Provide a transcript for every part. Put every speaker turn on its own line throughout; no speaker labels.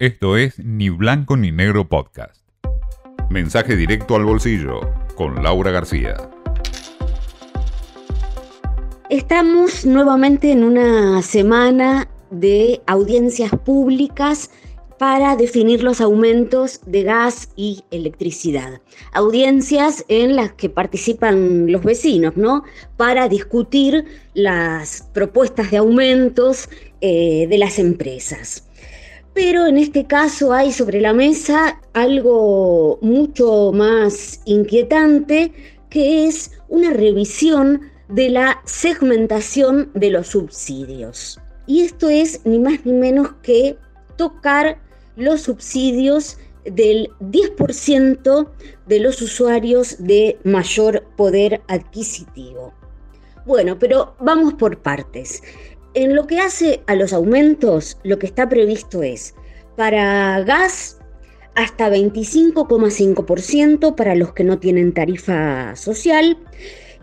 Esto es Ni Blanco ni Negro Podcast. Mensaje directo al bolsillo con Laura García.
Estamos nuevamente en una semana de audiencias públicas para definir los aumentos de gas y electricidad. Audiencias en las que participan los vecinos, ¿no? Para discutir las propuestas de aumentos eh, de las empresas. Pero en este caso hay sobre la mesa algo mucho más inquietante, que es una revisión de la segmentación de los subsidios. Y esto es ni más ni menos que tocar los subsidios del 10% de los usuarios de mayor poder adquisitivo. Bueno, pero vamos por partes. En lo que hace a los aumentos, lo que está previsto es para gas hasta 25,5% para los que no tienen tarifa social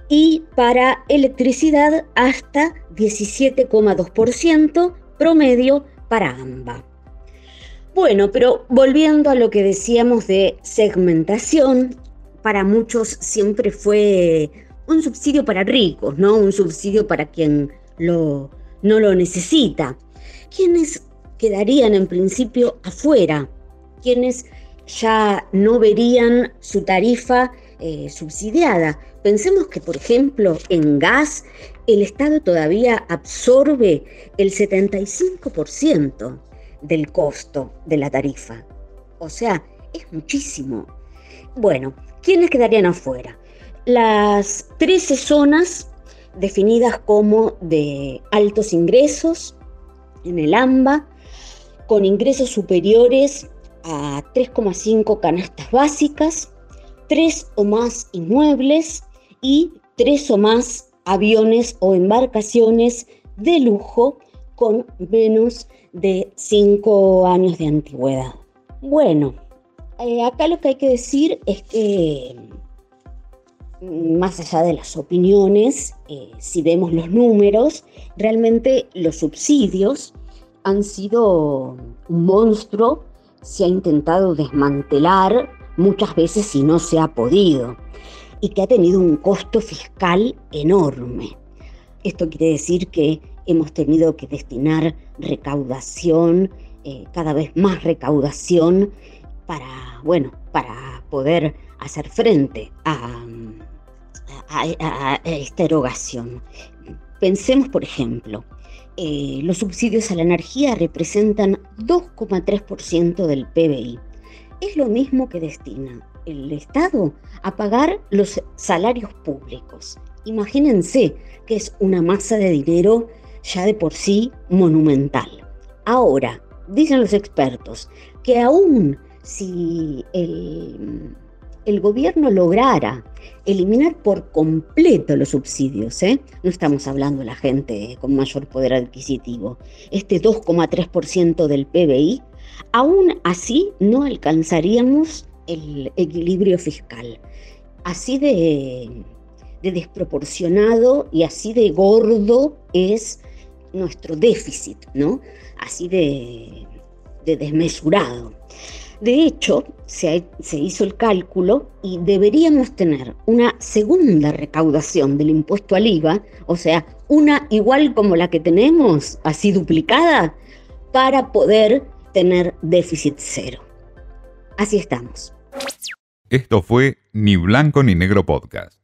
y para electricidad hasta 17,2% promedio para AMBA. Bueno, pero volviendo a lo que decíamos de segmentación, para muchos siempre fue un subsidio para ricos, ¿no? Un subsidio para quien lo, no lo necesita. ¿Quiénes quedarían en principio afuera? ¿Quiénes ya no verían su tarifa eh, subsidiada? Pensemos que, por ejemplo, en gas el Estado todavía absorbe el 75% del costo de la tarifa. O sea, es muchísimo. Bueno, ¿quiénes quedarían afuera? Las 13 zonas definidas como de altos ingresos en el AMBA, con ingresos superiores a 3,5 canastas básicas, 3 o más inmuebles y 3 o más aviones o embarcaciones de lujo con menos de 5 años de antigüedad. Bueno, eh, acá lo que hay que decir es que más allá de las opiniones, eh, si vemos los números, realmente los subsidios han sido un monstruo, se ha intentado desmantelar muchas veces y no se ha podido, y que ha tenido un costo fiscal enorme. Esto quiere decir que hemos tenido que destinar recaudación, eh, cada vez más recaudación, para, bueno, para poder hacer frente a, a, esta erogación. Pensemos, por ejemplo, eh, los subsidios a la energía representan 2,3% del PBI. Es lo mismo que destina el Estado a pagar los salarios públicos. Imagínense que es una masa de dinero ya de por sí monumental. Ahora, dicen los expertos que aún si el el gobierno lograra eliminar por completo los subsidios, ¿eh? no estamos hablando de la gente con mayor poder adquisitivo, este 2,3% del PBI, aún así no alcanzaríamos el equilibrio fiscal. Así de, desproporcionado y así de gordo es nuestro déficit, ¿no? Así de desmesurado. De hecho, se, hizo el cálculo y deberíamos tener una segunda recaudación del impuesto al IVA, o sea, una igual como la que tenemos, así duplicada, para poder tener déficit cero. Así estamos.
Esto fue Ni Blanco ni Negro Podcast.